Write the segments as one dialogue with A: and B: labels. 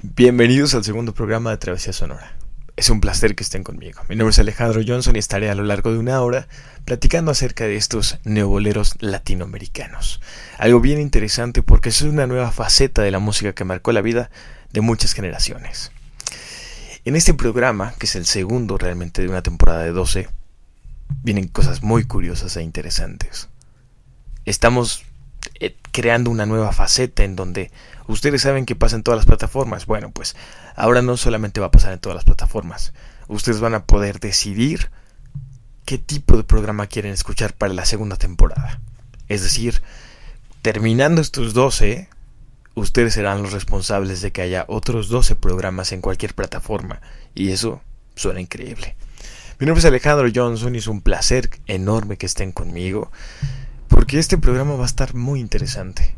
A: Bienvenidos al segundo programa de Travesía Sonora. Es un placer que estén conmigo. Mi nombre es Alejandro Johnson y estaré a lo largo de una hora platicando acerca de estos neoboleros latinoamericanos. Algo bien interesante porque es una nueva faceta de la música que marcó la vida de muchas generaciones. En este programa, que es el segundo realmente de una temporada de 12, vienen cosas muy curiosas e interesantes. Estamos eh, creando una nueva faceta en donde ustedes saben que pasa en todas las plataformas. Bueno, pues ahora no solamente va a pasar en todas las plataformas. Ustedes van a poder decidir qué tipo de programa quieren escuchar para la segunda temporada. Es decir, terminando estos 12, ustedes serán los responsables de que haya otros 12 programas en cualquier plataforma. Y eso suena increíble. Mi nombre es Alejandro Johnson y es un placer enorme que estén conmigo porque este programa va a estar muy interesante,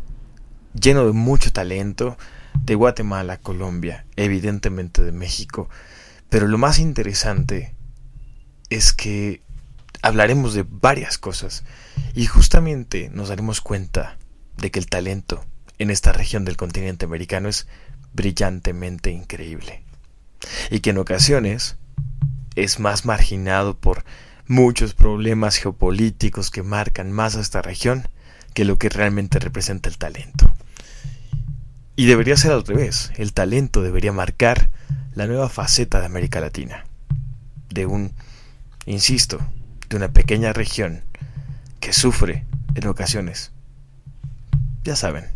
A: lleno de mucho talento, de Guatemala, Colombia, evidentemente de México, pero lo más interesante es que hablaremos de varias cosas y justamente nos daremos cuenta de que el talento en esta región del continente americano es brillantemente increíble y que en ocasiones es más marginado por muchos problemas geopolíticos que marcan más a esta región que lo que realmente representa el talento. Y debería ser al revés, el talento debería marcar la nueva faceta de América Latina, de un, insisto, de una pequeña región que sufre en ocasiones, ya saben,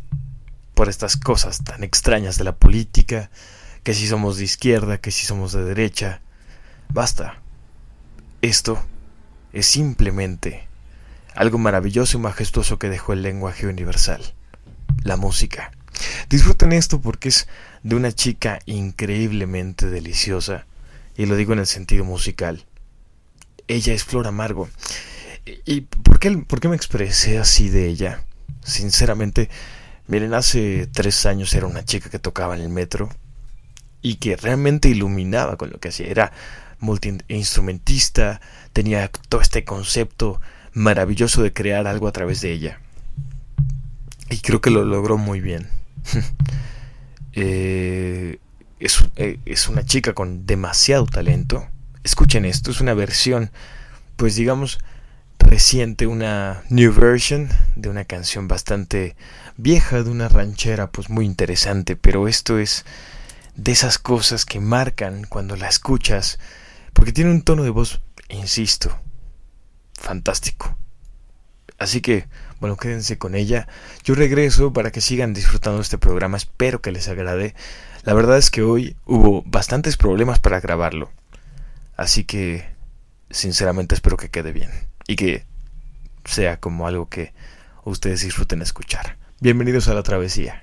A: por estas cosas tan extrañas de la política, que si somos de izquierda, que si somos de derecha, basta. Esto es simplemente algo maravilloso y majestuoso que dejó el lenguaje universal, la música. Disfruten esto porque es de una chica increíblemente deliciosa, y lo digo en el sentido musical. Ella es Flor Amargo. ¿Y por qué, por qué me expresé así de ella? Sinceramente, miren, hace tres años era una chica que tocaba en el metro y que realmente iluminaba con lo que hacía. Era multiinstrumentista, tenía todo este concepto maravilloso de crear algo a través de ella. Y creo que lo logró muy bien. Eh, es, eh, es una chica con demasiado talento. Escuchen esto, es una versión, pues digamos, reciente, una new version de una canción bastante vieja, de una ranchera, pues muy interesante, pero esto es de esas cosas que marcan cuando la escuchas porque tiene un tono de voz, insisto, fantástico. Así que, bueno, quédense con ella. Yo regreso para que sigan disfrutando este programa. Espero que les agrade. La verdad es que hoy hubo bastantes problemas para grabarlo. Así que, sinceramente, espero que quede bien. Y que sea como algo que ustedes disfruten escuchar. Bienvenidos a la travesía.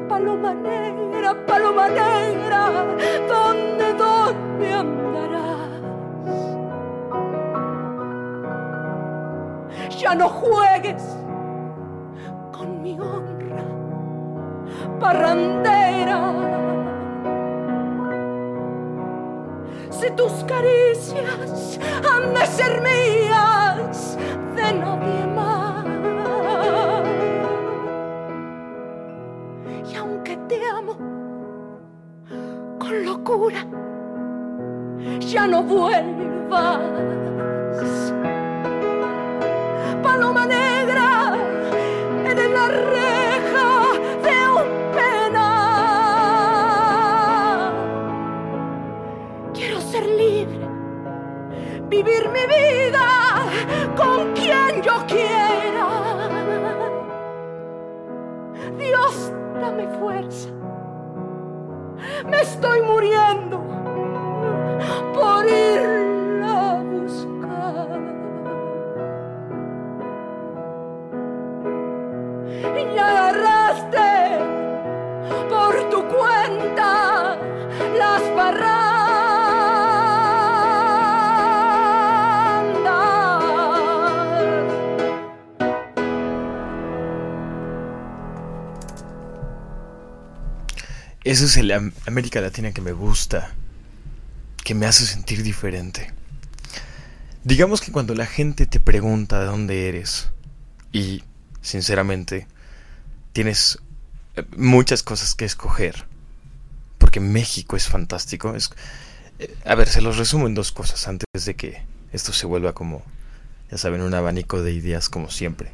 B: paloma negra, paloma negra, ¿dónde, dónde andarás? Ya no juegues con mi honra, parrandera. Si tus caricias han de ser mías, de nadie. Te amo con locura, ya no vuelvas. Paloma negra en la reja de un penal. Quiero ser libre, vivir mi vida con quien yo quiera. Fuerza. Me estoy muriendo
A: Esa es el Am- América Latina que me gusta, que me hace sentir diferente. Digamos que cuando la gente te pregunta de dónde eres, y sinceramente tienes eh, muchas cosas que escoger, porque México es fantástico. Es, eh, a ver, se los resumo en dos cosas antes de que esto se vuelva como, ya saben, un abanico de ideas como siempre.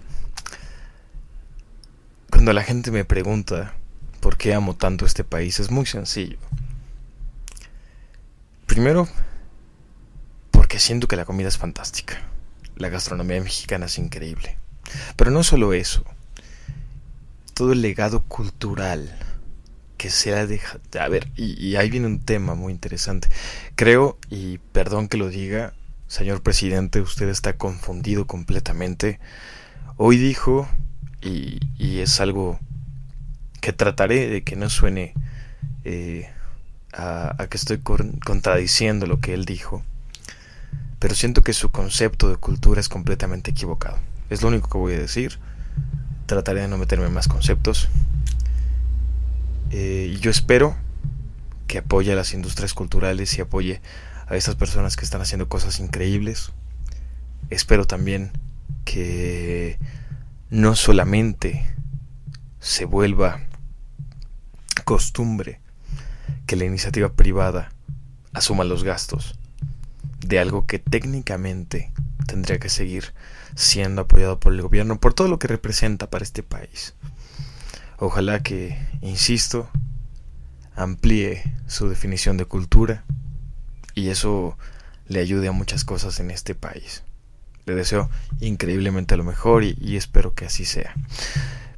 A: Cuando la gente me pregunta por qué amo tanto este país, es muy sencillo. Primero, porque siento que la comida es fantástica. La gastronomía mexicana es increíble. Pero no solo eso. Todo el legado cultural que se ha dejado... A ver, y, ahí viene un tema muy interesante. Creo, y perdón que lo diga, señor presidente, usted está confundido completamente. Hoy dijo, y, y es algo que trataré de que no suene eh, a, que estoy contradiciendo lo que él dijo, pero siento que su concepto de cultura es completamente equivocado. Es lo único que voy a decir. Trataré de no meterme en más conceptos. Eh, y yo espero que apoye a las industrias culturales y apoye a estas personas que están haciendo cosas increíbles. Espero también que no solamente se vuelva costumbre que la iniciativa privada asuma los gastos de algo que técnicamente tendría que seguir siendo apoyado por el gobierno por todo lo que representa para este país. Ojalá que, insisto, amplíe su definición de cultura y eso le ayude a muchas cosas en este país. Le deseo increíblemente lo mejor y, espero que así sea.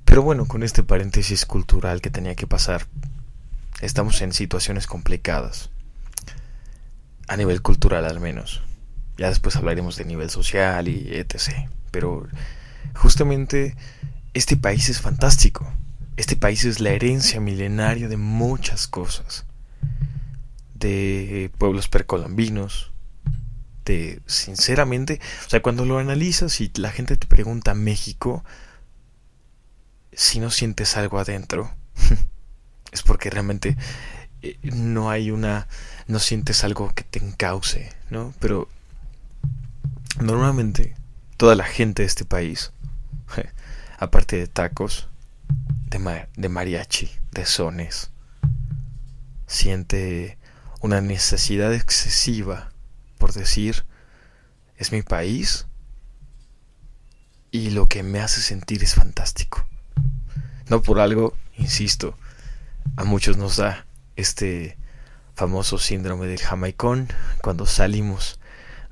A: Pero bueno, con este paréntesis cultural que tenía que pasar, estamos en situaciones complicadas. A nivel cultural al menos. Ya después hablaremos de nivel social y etc. Pero justamente este país es fantástico. Este país es la herencia milenaria de muchas cosas. De pueblos precolombinos. De, sinceramente, o sea, cuando lo analizas y la gente te pregunta México, si no sientes algo adentro, es porque realmente eh, no hay una, no sientes algo que te encauce, ¿no? Pero normalmente toda la gente de este país, aparte de tacos, de, ma- de mariachi, de sones, siente una necesidad excesiva por decir, es mi país y lo que me hace sentir es fantástico. No por algo, insisto, a muchos nos da este famoso síndrome del jamaicón. Cuando salimos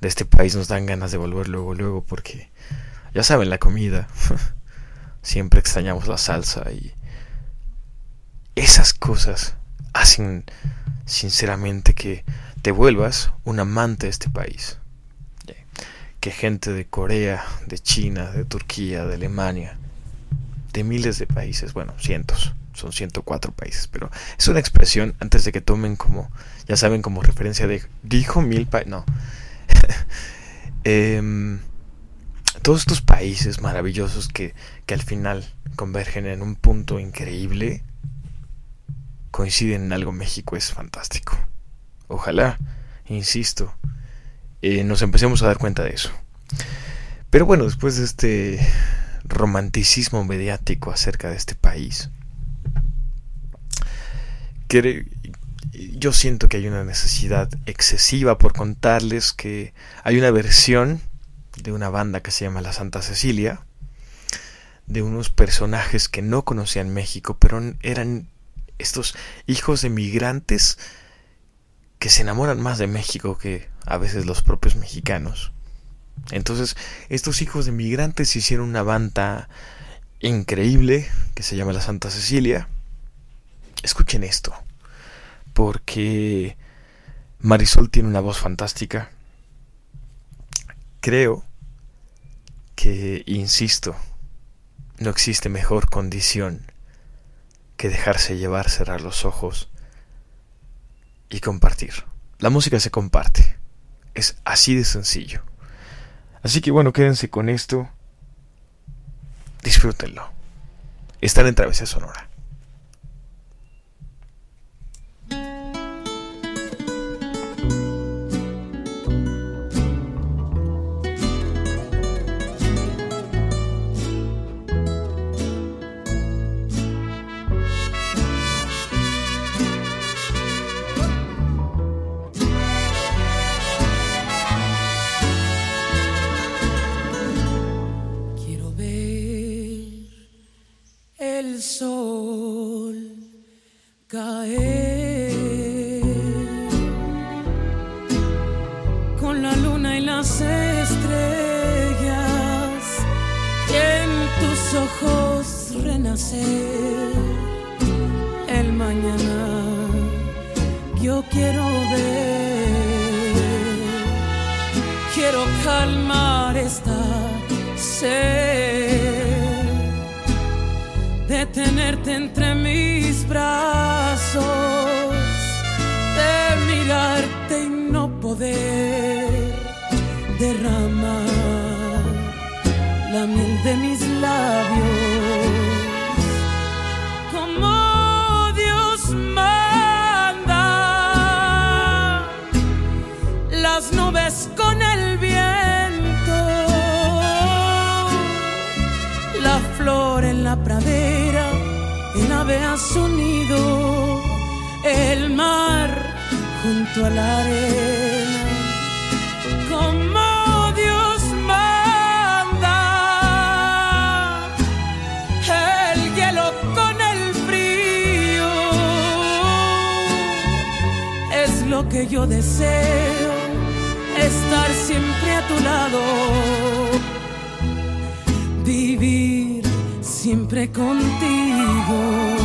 A: de este país nos dan ganas de volver luego, luego, porque ya saben, la comida. Siempre extrañamos la salsa y esas cosas hacen sinceramente que te vuelvas un amante de este país. Que gente de Corea, de China, de Turquía, de Alemania, de miles de países, bueno, cientos, son 104 países, pero es una expresión antes de que tomen como, ya saben, como referencia de, dijo mil países, no. Em,
C: todos estos países maravillosos que, que al final convergen en un punto increíble, coinciden en algo México es fantástico. Ojalá, insisto, eh, nos empecemos a dar cuenta de eso. Pero bueno, después de este romanticismo mediático acerca de este país, yo siento que hay una necesidad excesiva por contarles que hay una versión de una banda que se llama La Santa Cecilia, de unos personajes que no conocían México, pero eran estos hijos de migrantes que se enamoran más de México que a veces los propios mexicanos. Entonces, estos hijos de migrantes hicieron una banda increíble que se llama La Santa Cecilia. Escuchen esto, porque Marisol tiene una voz fantástica. Creo que, insisto, no existe mejor condición que dejarse llevar, cerrar los ojos y compartir. La música se comparte. Es así de sencillo. Así que bueno, quédense con esto. Disfrútenlo. Están en Travesía Sonora. el mañana. Yo quiero ver, quiero calmar esta sed, detenerte entre mis brazos el mar junto a la arena. Como Dios manda, el hielo con el frío es lo que yo deseo, estar siempre a tu lado, vivir siempre contigo.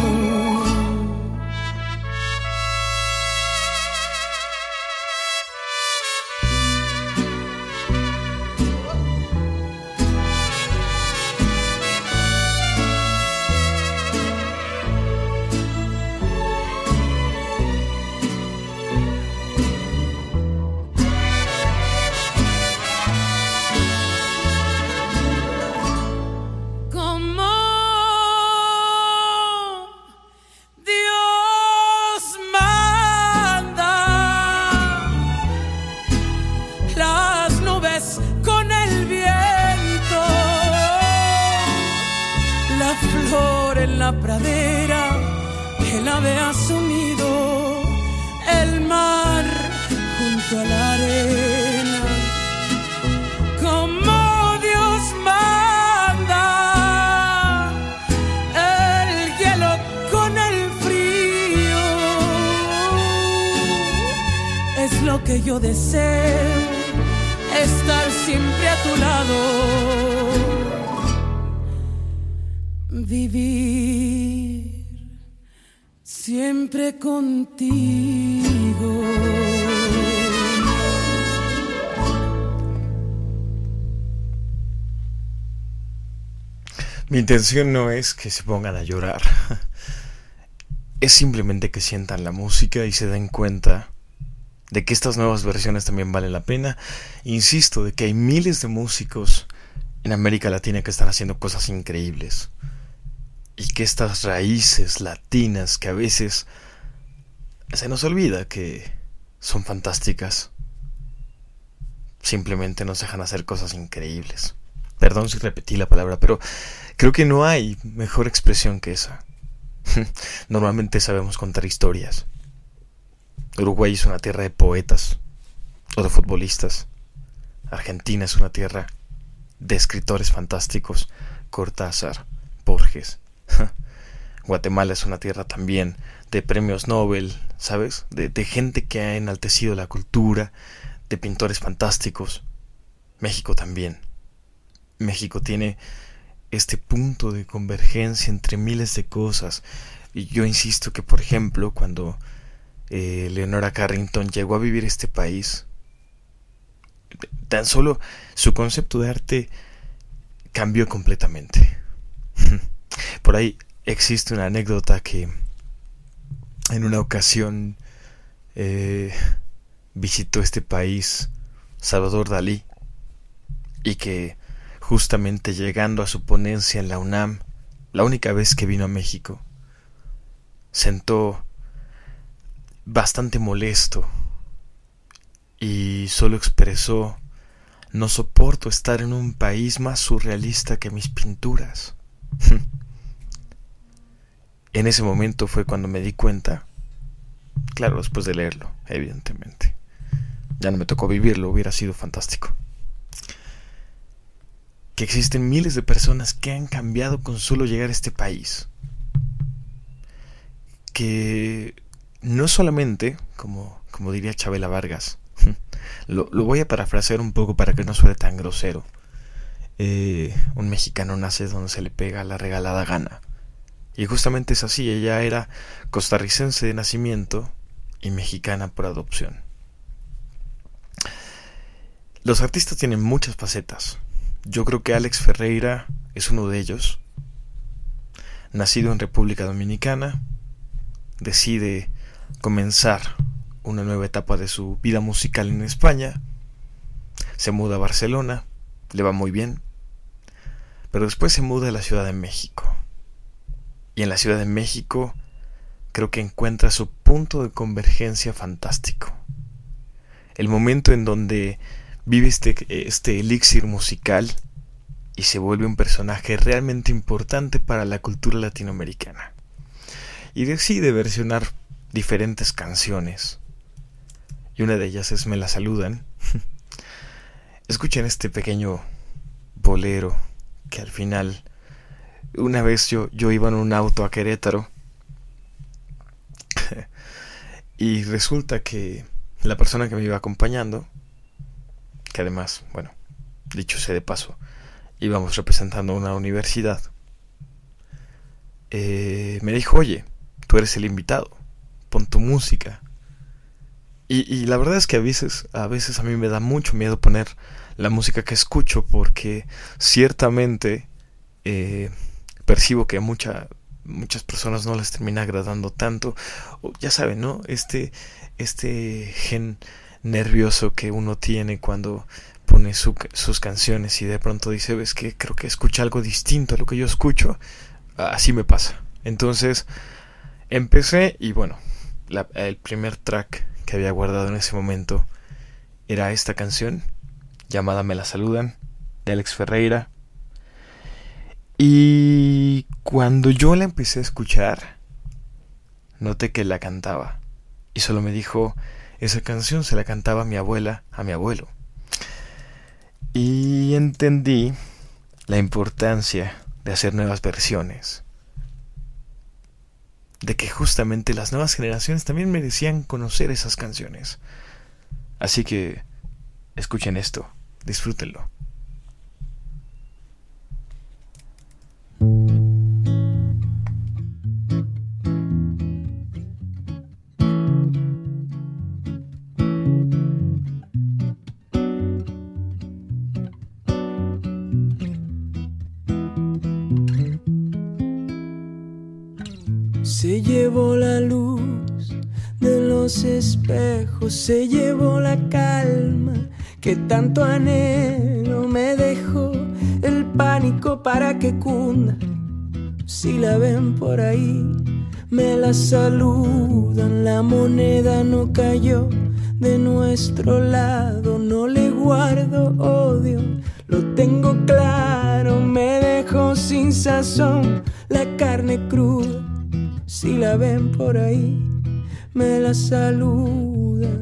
C: Intención no es que se pongan a llorar. Es simplemente que sientan la música y se den cuenta de que estas nuevas versiones también valen la pena. Insisto, de que hay miles de músicos
A: en América Latina que están haciendo cosas increíbles. Y que estas raíces latinas que a veces se nos olvida que son fantásticas, simplemente nos dejan hacer cosas increíbles. Perdón si repetí la palabra, pero creo que no hay mejor expresión que esa. Normalmente sabemos contar historias. Uruguay es una tierra de poetas o de futbolistas. Argentina es una tierra de escritores fantásticos. Cortázar, Borges. Guatemala es una tierra también de premios Nobel, ¿sabes? De, gente que ha enaltecido la cultura, de pintores fantásticos. México también. México tiene este punto de convergencia entre miles de cosas. Y yo insisto que, por ejemplo, cuando eh, Leonora Carrington llegó a vivir este país, tan solo su concepto de arte cambió completamente. Por ahí existe una anécdota que en una ocasión eh, visitó este país Salvador Dalí y que justamente llegando a su ponencia en la UNAM, la única vez que vino a México, sentó bastante molesto y solo expresó no soporto estar en un país más surrealista que mis pinturas. en ese momento fue cuando me di cuenta, claro, después de leerlo, evidentemente. Ya no me tocó vivirlo, hubiera sido fantástico que existen miles de personas que han cambiado con solo llegar a este país. Que no solamente, como, como diría Chabela Vargas, lo, voy a parafrasear un poco para que no suene tan grosero. Eh, un mexicano nace donde se le pega la regalada gana. Y justamente es así, ella era costarricense de nacimiento y mexicana por adopción. Los artistas tienen muchas facetas, yo creo que Alex Ferreira es uno de ellos. Nacido en República Dominicana, decide comenzar una nueva etapa de su vida musical en España. Se muda a Barcelona, le va muy bien, pero después se muda a la Ciudad de México. Y en la Ciudad de México creo que encuentra su punto de convergencia fantástico. El momento en donde vive este, este elixir musical y se vuelve un personaje realmente importante para la cultura latinoamericana. Y decide versionar diferentes canciones. Y una de ellas es Me la saludan. Escuchen este pequeño bolero que al final, una vez yo, yo iba en un auto a Querétaro y resulta que la persona que me iba acompañando que además, bueno, dicho sea de paso, íbamos representando una universidad, eh, me dijo, oye, tú eres el invitado, pon tu música. Y, la verdad es que a veces, a veces a mí me da mucho miedo poner la música que escucho porque ciertamente eh, percibo que a mucha, muchas personas no les termina agradando tanto. ya saben, ¿no? Este, este gen nervioso que uno tiene cuando pone sus canciones y de pronto dice, ves que creo que escucha algo distinto a lo que yo escucho, así me pasa. Entonces empecé y bueno, el primer track que había guardado en ese momento era esta canción llamada Me la saludan de Alex Ferreira. Y cuando yo la empecé a escuchar, noté que la cantaba. Y solo me dijo, esa canción se la cantaba mi abuela a mi abuelo. Y entendí la importancia de hacer nuevas versiones. De que justamente las nuevas generaciones también merecían conocer esas canciones. Así que escuchen esto, disfrútenlo.
D: Los espejos, se llevó la calma que tanto anhelo me dejó el pánico para que cunda. Si la ven por ahí, me la saludan. La moneda no cayó de nuestro lado, no le guardo odio. Lo tengo claro, me dejo sin sazón la carne cruda. Si la ven por ahí, me la saludan.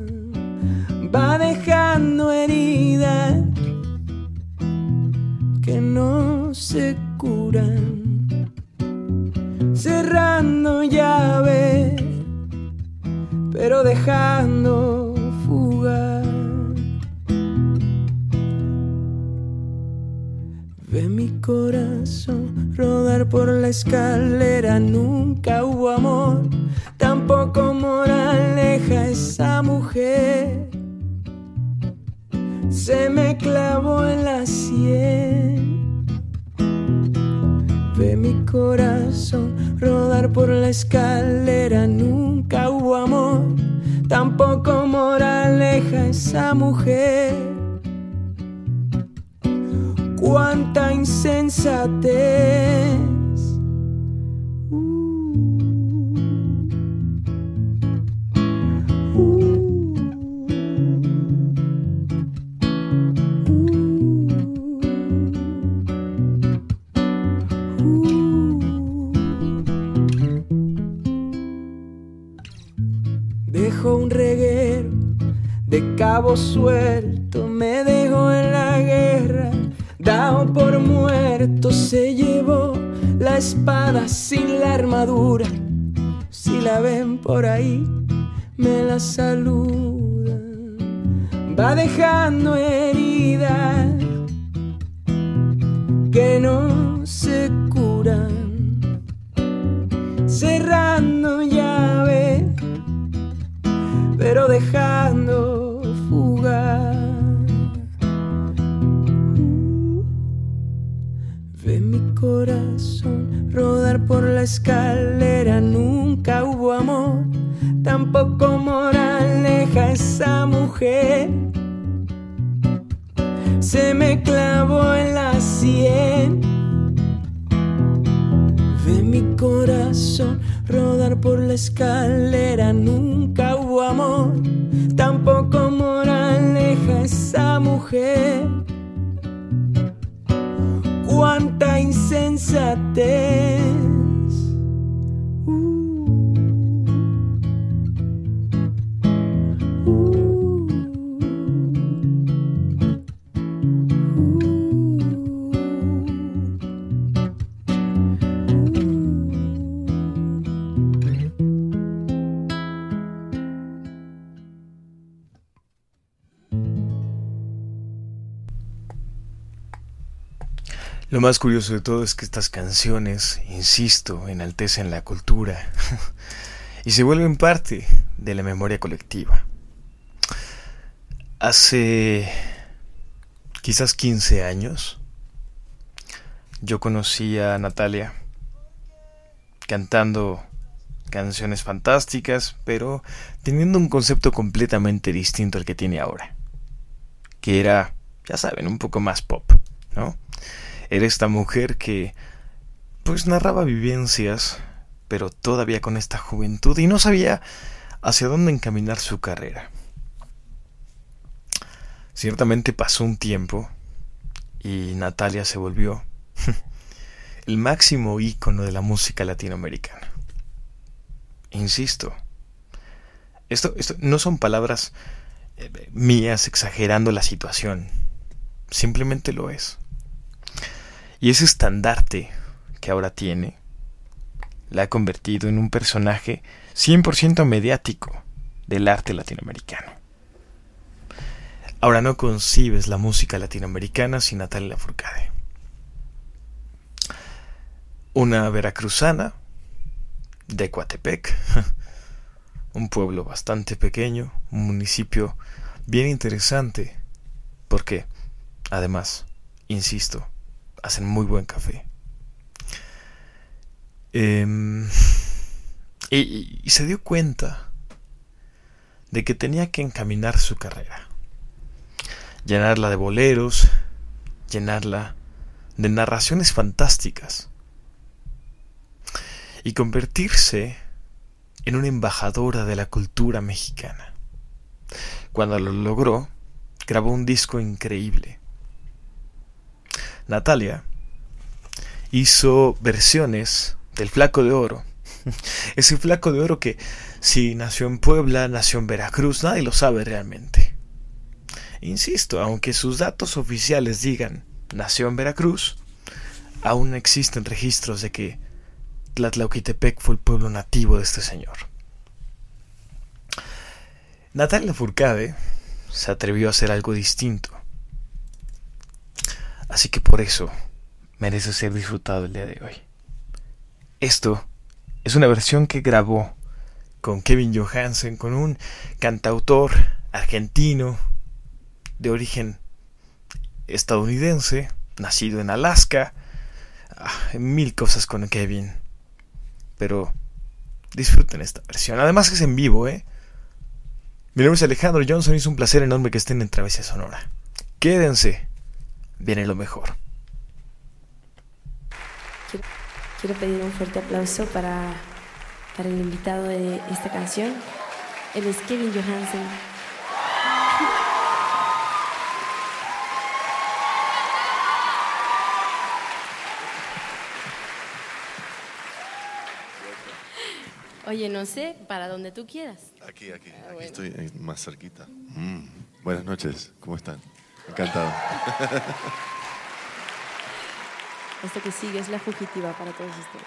D: Va dejando heridas que no se curan, cerrando llave, pero dejando fuga. Ve mi corazón rodar por la escalera, nunca hubo amor, tampoco moraleja esa mujer se me clavó en la sien. Ve mi corazón rodar por la escalera, nunca hubo amor, tampoco moraleja esa mujer. Cuánta insensatez. Suelto, me dejó en la guerra, dado por muerto, se llevó la espada sin la armadura. Si la ven por ahí, me la saludan. Va dejando heridas que no se curan, cerrando llave, pero dejando escalera, nunca hubo amor, tampoco moraleja esa mujer. Se me clavó en la sien. Ve mi corazón rodar por la escalera, nunca hubo amor tampoco moraleja esa mujer. Cuánta insensatez.
A: Lo más curioso de todo es que estas canciones, insisto, enaltecen la cultura y se vuelven parte de la memoria colectiva. Hace quizás 15 años yo conocí a Natalia cantando canciones fantásticas, pero teniendo un concepto completamente distinto al que tiene ahora, que era, ya saben, un poco más pop, ¿no? Era esta mujer que pues narraba vivencias, pero todavía con esta juventud y no sabía hacia dónde encaminar su carrera. Ciertamente pasó un tiempo y Natalia se volvió el máximo ícono de la música latinoamericana. Insisto, esto, esto no son palabras eh, mías exagerando la situación, simplemente lo es. Y ese estandarte que ahora tiene la ha convertido en un personaje 100% mediático del arte latinoamericano. Ahora no concibes la música latinoamericana sin Natalia Lafourcade. Una veracruzana de Coatepec, un pueblo bastante pequeño, un municipio bien interesante, porque, además, insisto, hacen muy buen café. Em, y, y se dio cuenta de que tenía que encaminar su carrera. Llenarla de boleros, llenarla de narraciones fantásticas y convertirse en una embajadora de la cultura mexicana. Cuando lo logró, grabó un disco increíble. Natalia hizo versiones del Flaco de Oro. Ese Flaco de Oro que si nació en Puebla, nació en Veracruz, nadie lo sabe realmente. Insisto, aunque sus datos oficiales digan nació en Veracruz, aún existen registros de que Tlatlauquitepec fue el pueblo nativo de este señor. Natalia Furcade se atrevió a hacer algo distinto. Así que por eso merece ser disfrutado el día de hoy. Esto es una versión que grabó con Kevin Johansen, con un cantautor argentino de origen estadounidense, nacido en Alaska. Ah, mil cosas con Kevin. Pero disfruten esta versión. Además es en vivo, ¿eh? Mi nombre es Alejandro Johnson y es un placer enorme que estén en Travesía Sonora. Quédense. Viene lo mejor.
E: Quiero, pedir un fuerte aplauso para, para el invitado de esta canción. Él es Kevin Johansen. Oye, no sé, para donde tú quieras.
F: Aquí, aquí, ah, aquí estoy eh, más cerquita. Mm, buenas noches, ¿cómo están? Encantado.
E: Esto que sigue es la fugitiva para todos ustedes.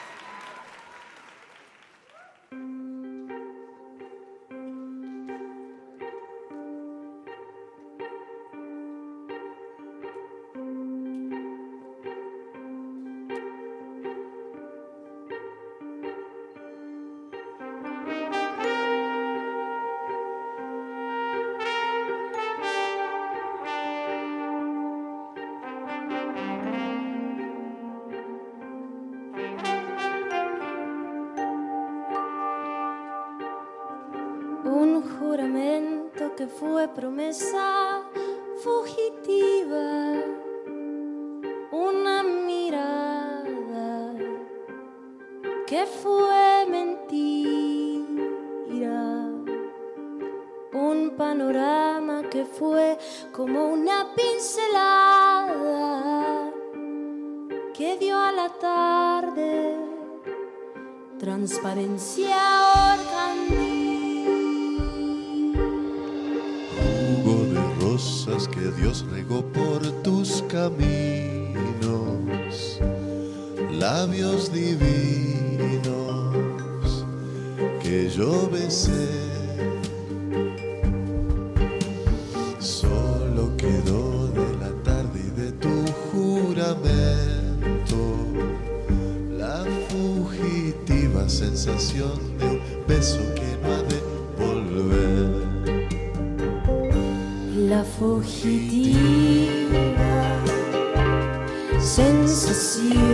G: Promesa fugitiva, una mirada que fue mentira, un panorama que fue como una pincelada que dio a la tarde transparencia orgánica
F: que Dios regó por tus caminos, labios divinos que yo besé. Solo quedó de la tarde y de tu juramento la fugitiva sensación de un beso
G: fugitiva sensación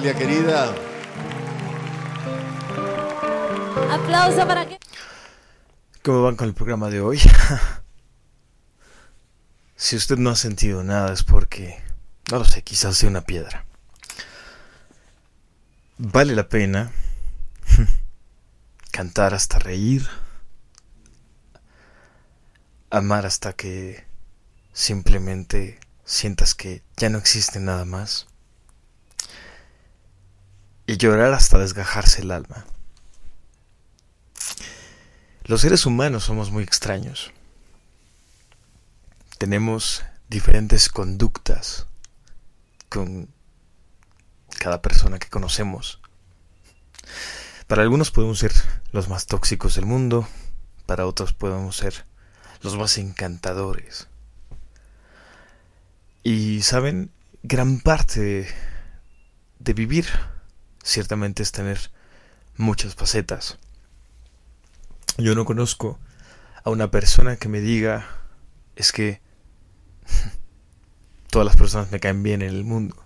F: Natalia querida.
G: Aplauso para que.
A: ¿Cómo van con el programa de hoy? si usted no ha sentido nada es porque, no lo sé, quizás sea una piedra. Vale la pena cantar hasta reír, amar hasta que simplemente sientas que ya no existe nada más y llorar hasta desgajarse el alma. Los seres humanos somos muy extraños. Tenemos diferentes conductas con cada persona que conocemos. Para algunos podemos ser los más tóxicos del mundo, para otros podemos ser los más encantadores. Y saben, gran parte de, vivir ciertamente es tener muchas facetas. Yo no conozco a una persona que me diga es que todas las personas me caen bien en el mundo.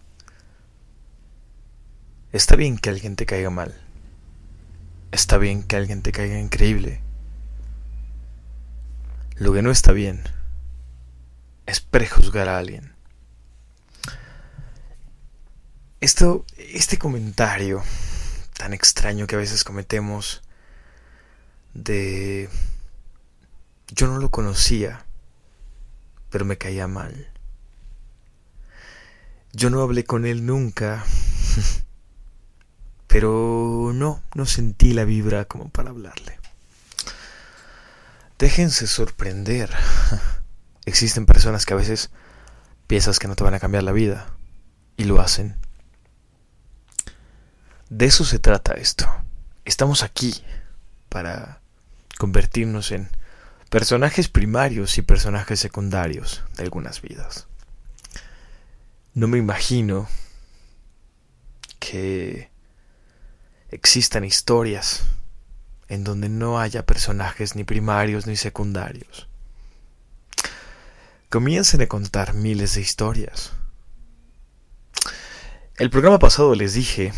A: Está bien que alguien te caiga mal. Está bien que alguien te caiga increíble. Lo que no está bien es prejuzgar a alguien. Esto, este comentario tan extraño que a veces cometemos de yo no lo conocía, pero me caía mal. Yo no hablé con él nunca, pero no, no sentí la vibra como para hablarle. Déjense sorprender. Existen personas que a veces piensas que no te van a cambiar la vida y lo hacen. De eso se trata esto. Estamos aquí para convertirnos en personajes primarios y personajes secundarios de algunas vidas. No me imagino que existan historias en donde no haya personajes ni primarios ni secundarios. Comiencen a contar miles de historias. El programa pasado les dije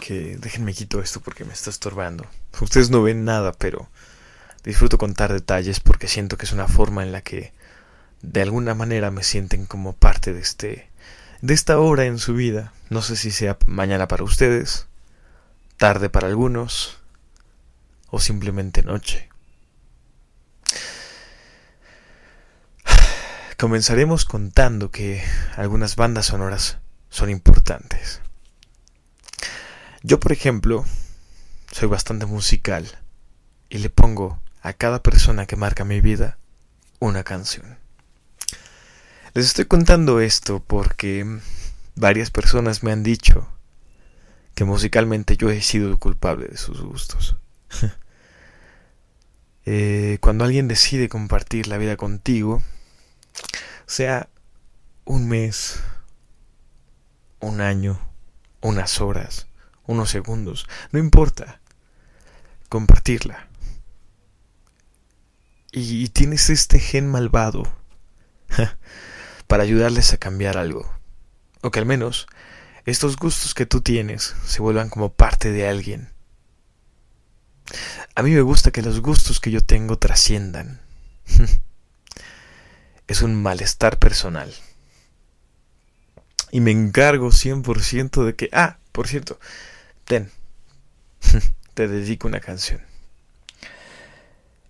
A: que déjenme quito esto porque me está estorbando. Ustedes no ven nada, pero disfruto contar detalles porque siento que es una forma en la que de alguna manera me sienten como parte de este de esta hora en su vida. No sé si sea mañana para ustedes, tarde para algunos o simplemente noche. Comenzaremos contando que algunas bandas sonoras son importantes. Yo, por ejemplo, soy bastante musical y le pongo a cada persona que marca mi vida una canción. Les estoy contando esto porque varias personas me han dicho que musicalmente yo he sido culpable de sus gustos. eh, cuando alguien decide compartir la vida contigo, sea un mes, un año, unas horas, unos segundos, no importa, compartirla. Y, tienes este gen malvado para ayudarles a cambiar algo. O que al menos estos gustos que tú tienes se vuelvan como parte de alguien. A mí me gusta que los gustos que yo tengo trasciendan. es un malestar personal. Y me encargo 100% de que... Ah, por cierto, ten, te dedico una canción.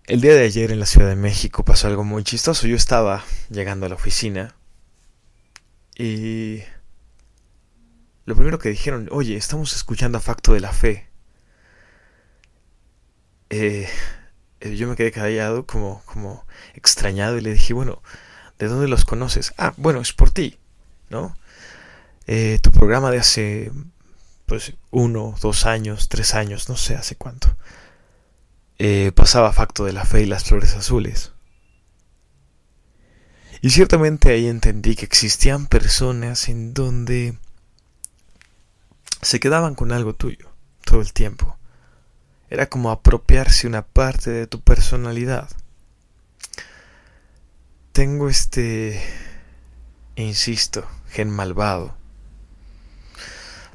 A: El día de ayer en la Ciudad de México pasó algo muy chistoso. Yo estaba llegando a la oficina y lo primero que dijeron, oye, estamos escuchando a Facto de la Fe. Eh, eh, yo me quedé callado, como, como extrañado, y le dije, bueno, ¿de dónde los conoces? Ah, bueno, es por ti, ¿no? Eh, tu programa de hace, pues, uno, dos años, tres años, no sé hace cuánto. pasaba Facto de la Fe y las Flores Azules. Y ciertamente ahí entendí que existían personas en donde se quedaban con algo tuyo todo el tiempo. Era como apropiarse una parte de tu personalidad. Tengo este, insisto, gen malvado.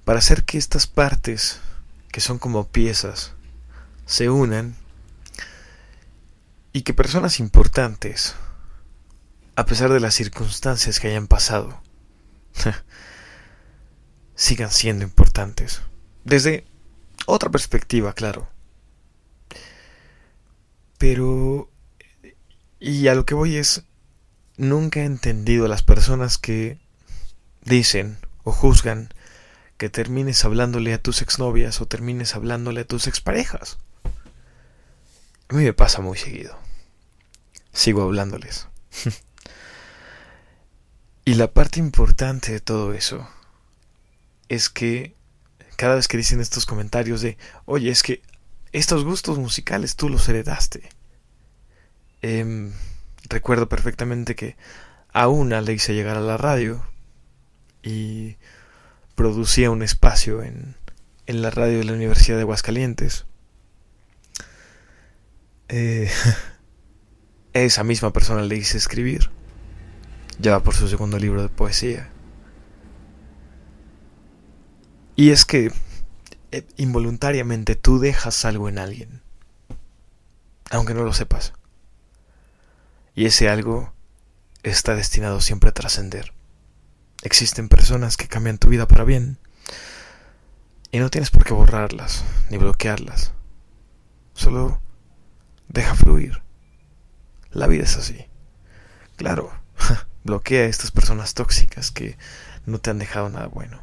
A: Para hacer que estas partes, que son como piezas, se unan y que personas importantes, a pesar de las circunstancias que hayan pasado, sigan siendo importantes. Desde otra perspectiva, claro. Pero... Y a lo que voy es... Nunca he entendido a las personas que dicen o juzgan que termines hablándole a tus exnovias o termines hablándole a tus exparejas. A mí me pasa muy seguido. Sigo hablándoles. y la parte importante de todo eso es que cada vez que dicen estos comentarios de, oye, es que estos gustos musicales tú los heredaste. Em, recuerdo perfectamente que a una le hice llegar a la radio y producía un espacio en, en la radio de la Universidad de Aguascalientes. Eh, esa misma persona le hice escribir. Ya va por su segundo libro de poesía. Y es que eh, involuntariamente tú dejas algo en alguien, aunque no lo sepas. Y ese algo está destinado siempre a trascender. Existen personas que cambian tu vida para bien y no tienes por qué borrarlas ni bloquearlas. Solo deja fluir. La vida es así. Claro, bloquea a estas personas tóxicas que no te han dejado nada bueno.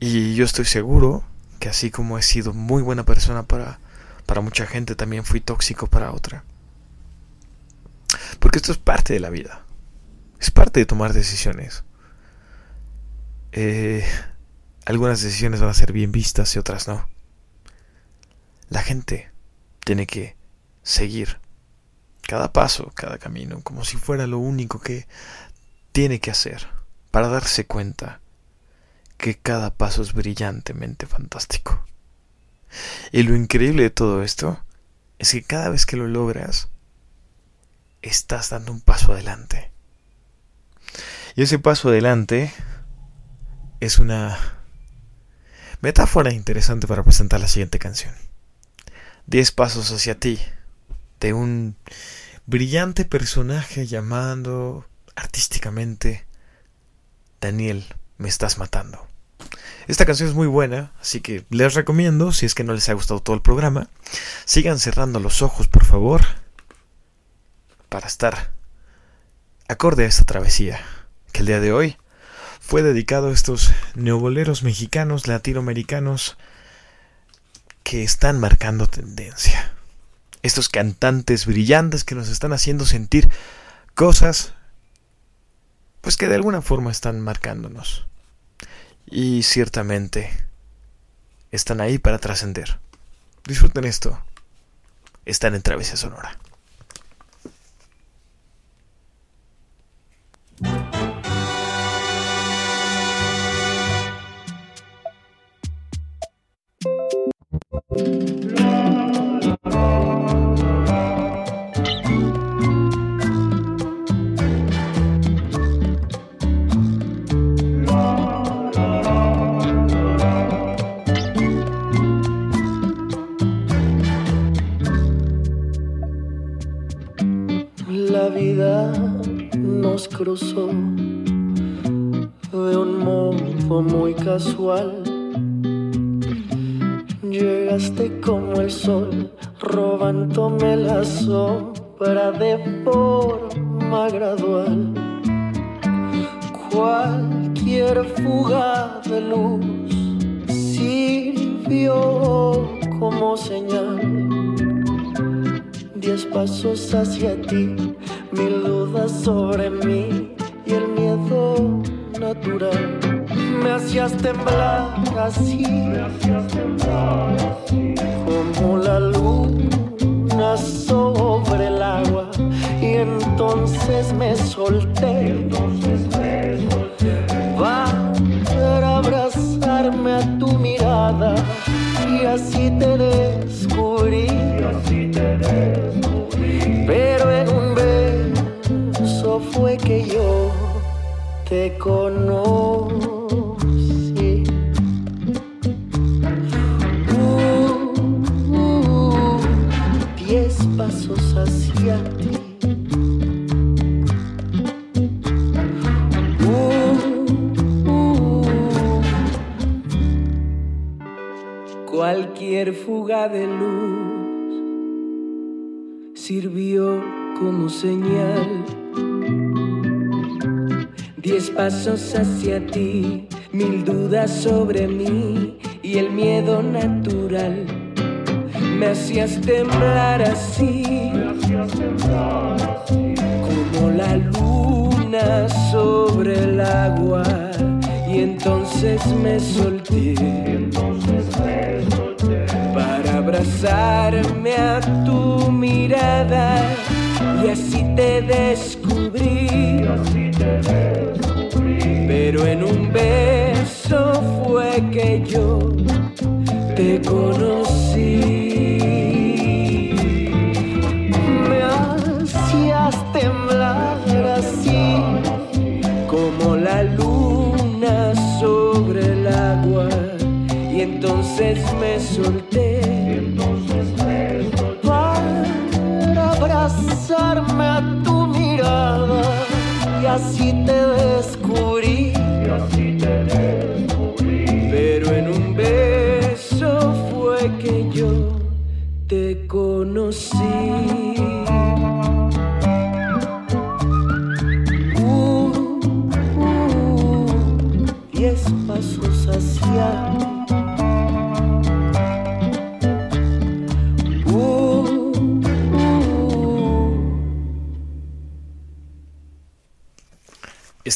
A: Y yo estoy seguro que así como he sido muy buena persona para, para mucha gente, también fui tóxico para otra. Porque esto es parte de la vida. Es parte de tomar decisiones. Eh, algunas decisiones van a ser bien vistas y otras no. La gente tiene que seguir cada paso, cada camino, como si fuera lo único que tiene que hacer para darse cuenta que cada paso es brillantemente fantástico. Y lo increíble de todo esto es que cada vez que lo logras, estás dando un paso adelante. Y ese paso adelante es una metáfora interesante para presentar la siguiente canción. Diez pasos hacia ti, de un brillante personaje llamando artísticamente Daniel, me estás matando. Esta canción es muy buena, así que les recomiendo, si es que no les ha gustado todo el programa, sigan cerrando los ojos, por favor, para estar acorde a esta travesía, que el día de hoy fue dedicado a estos neoboleros mexicanos, latinoamericanos, que están marcando tendencia. Estos cantantes brillantes que nos están haciendo sentir cosas, pues que de alguna forma están marcándonos. Y ciertamente están ahí para trascender. Disfruten esto. Están en Travesía Sonora.
H: La vida nos cruzó de un modo muy casual. Llegaste como el sol, robándome la sombra de forma gradual. Cualquier fuga de luz sirvió como señal. Diez pasos hacia ti, mil dudas sobre mí y el miedo natural. Me hacías temblar así, como la luna sobre el agua. Y entonces me solté para abrazarme a tu mirada y así te descubrí. Pero en un beso fue que yo te conocí. Cualquier fuga de luz sirvió como señal. Diez pasos hacia ti, mil dudas sobre mí y el miedo natural. Me hacías temblar así, como la luna sobre el agua. Y entonces me solté para abrazarme a tu mirada y así te descubrí. Pero en un beso fue que yo te conocí. Me hacías temblar así como la luna sobre el agua y entonces me solté abrazarme a tu mirada y así te descubrí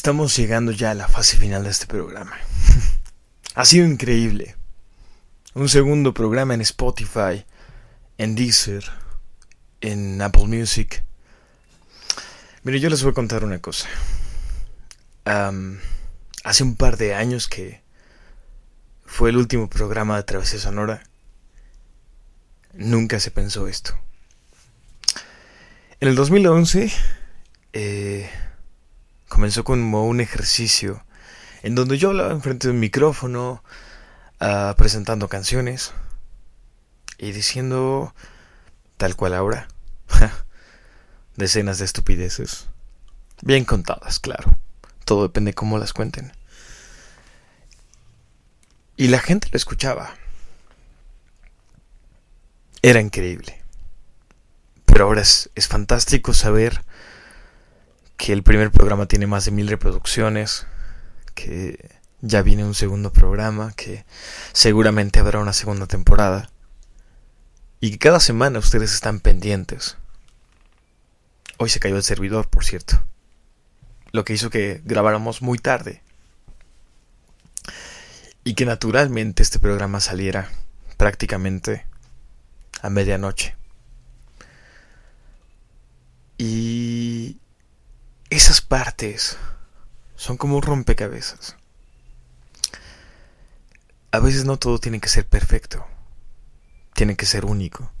A: Estamos llegando ya a la fase final de este programa. ha sido increíble. Un segundo programa en Spotify, en Deezer, en Apple Music. Mire, yo les voy a contar una cosa. Hace un par de años que fue el último programa de Travesía Sonora. Nunca se pensó esto. En el 2011 eh, comenzó como un ejercicio en donde yo hablaba enfrente de un micrófono, ah, presentando canciones y diciendo tal cual ahora decenas de estupideces. Bien contadas, claro. Todo depende de cómo las cuenten. Y la gente lo escuchaba. Era increíble. Pero ahora es, es fantástico saber que el primer programa tiene más de mil reproducciones, que ya viene un segundo programa, que seguramente habrá una segunda temporada. Y que cada semana ustedes están pendientes. Hoy se cayó el servidor, por cierto. Lo que hizo que grabáramos muy tarde. Y que naturalmente este programa saliera prácticamente a medianoche. Y esas partes son como un rompecabezas. A veces no todo tiene que ser perfecto. Tiene que ser único.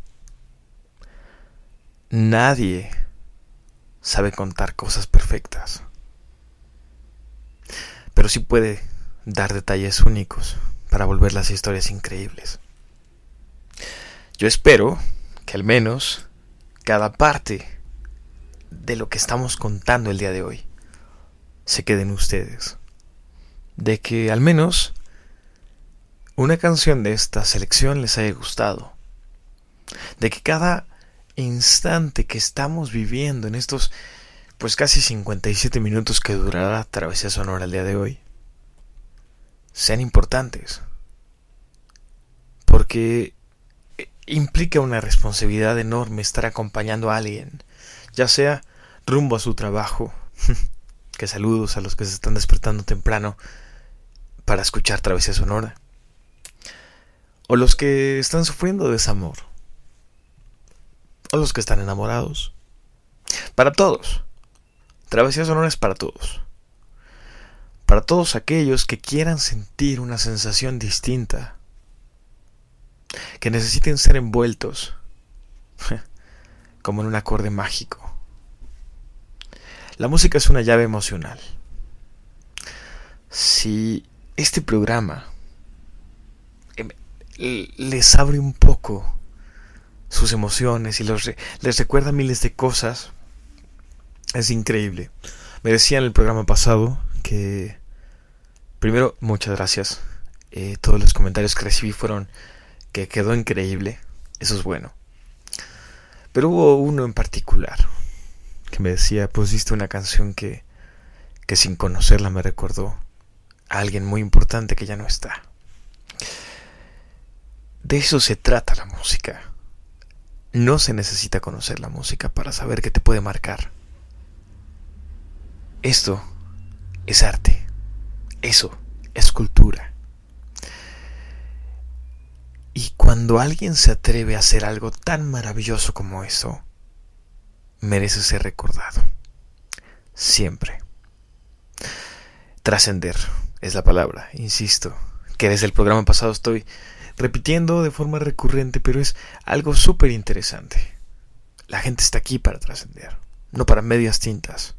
A: Nadie sabe contar cosas perfectas. Pero sí puede dar detalles únicos para volver las historias increíbles. Yo espero que al menos cada parte de lo que estamos contando el día de hoy se queden ustedes. De que al menos una canción de esta selección les haya gustado. De que cada instante que estamos viviendo en estos pues casi 57 minutos que durará Travesía Sonora el día de hoy sean importantes. Porque implica una responsabilidad enorme estar acompañando a alguien, ya sea rumbo a su trabajo, que saludos a los que se están despertando temprano para escuchar Travesía Sonora, o los que están sufriendo desamor, o los que están enamorados. Para todos. Travesía Sonora es para todos. Para todos aquellos que quieran sentir una sensación distinta que necesiten ser envueltos como en un acorde mágico. La música es una llave emocional. Si este programa em, les abre un poco sus emociones y les recuerda miles de cosas, es increíble. Me decía en el programa pasado que, primero, muchas gracias. Eh, todos los comentarios que recibí fueron que quedó increíble. Eso es bueno. Pero hubo uno en particular que me decía, pusiste una canción que, que sin conocerla me recordó a alguien muy importante que ya no está. De eso se trata la música. No se necesita conocer la música para saber que te puede marcar. Esto es arte. Eso es cultura. Y cuando alguien se atreve a hacer algo tan maravilloso como eso, merece ser recordado. Siempre. Trascender es la palabra, insisto, que desde el programa pasado estoy repitiendo de forma recurrente, pero es algo súper interesante. La gente está aquí para trascender, no para medias tintas.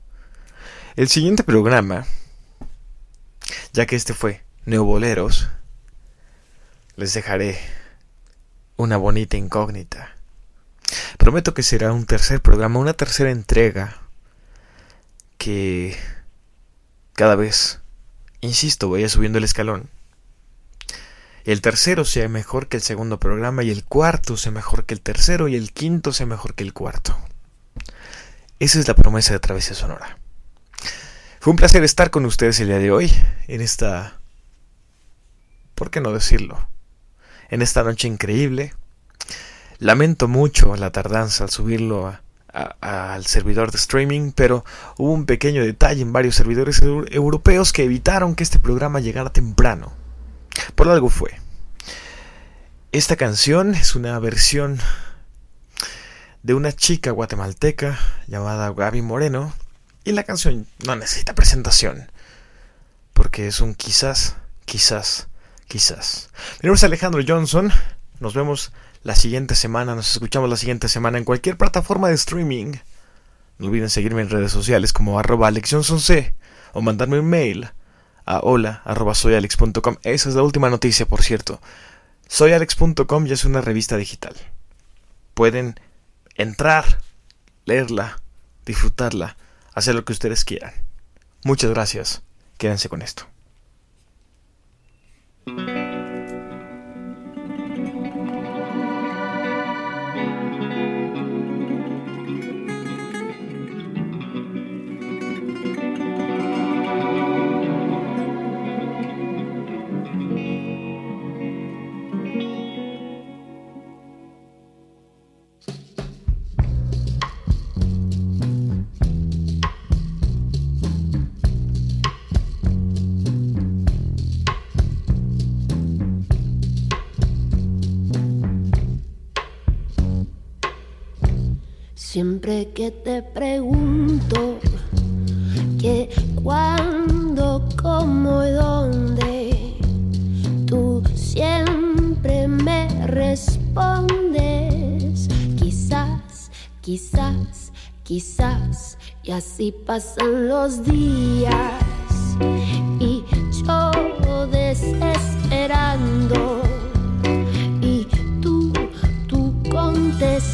A: El siguiente programa, ya que este fue Neoboleros, les dejaré una bonita incógnita. Prometo que será un tercer programa, una tercera entrega que cada vez, insisto, vaya subiendo el escalón. El tercero sea mejor que el segundo programa y el cuarto sea mejor que el tercero y el quinto sea mejor que el cuarto. Esa es la promesa de Travesía Sonora. Fue un placer estar con ustedes el día de hoy en esta... ¿Por qué no decirlo? en esta noche increíble. Lamento mucho la tardanza al subirlo al servidor de streaming, pero hubo un pequeño detalle en varios servidores europeos que evitaron que este programa llegara temprano. Por algo fue. Esta canción es una versión de una chica guatemalteca llamada Gaby Moreno y la canción no necesita presentación porque es un quizás, quizás Quizás. Mi nombre Alejandro Johnson. Nos vemos la siguiente semana. Nos escuchamos la siguiente semana en cualquier plataforma de streaming. No olviden seguirme en redes sociales como arroba o mandarme un mail a hola arroba soyalex.com. Esa es la última noticia, por cierto. Soyalex.com ya es una revista digital. Pueden entrar, leerla, disfrutarla, hacer lo que ustedes quieran. Muchas gracias. Quédense con esto.
G: Siempre que te pregunto que cuándo, cómo y dónde, tú siempre me respondes, quizás, quizás, quizás, y así pasan los días. Y yo desesperando y tú, tú contestando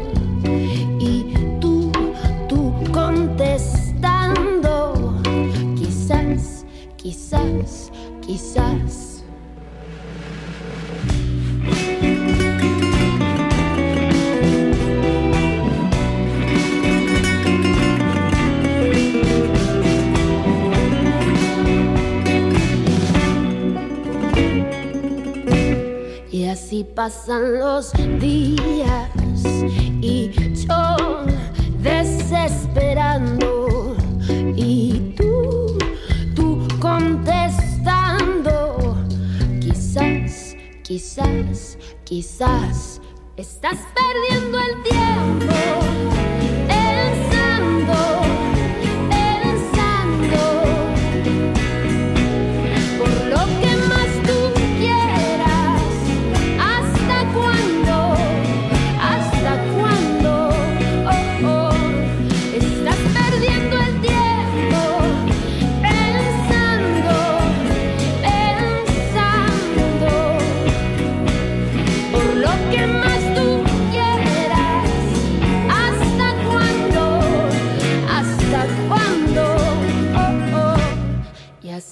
G: Quizás. Y así pasan los días y yo desesperando y Quizás, quizás, estás perdiendo el tiempo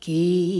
G: quizás.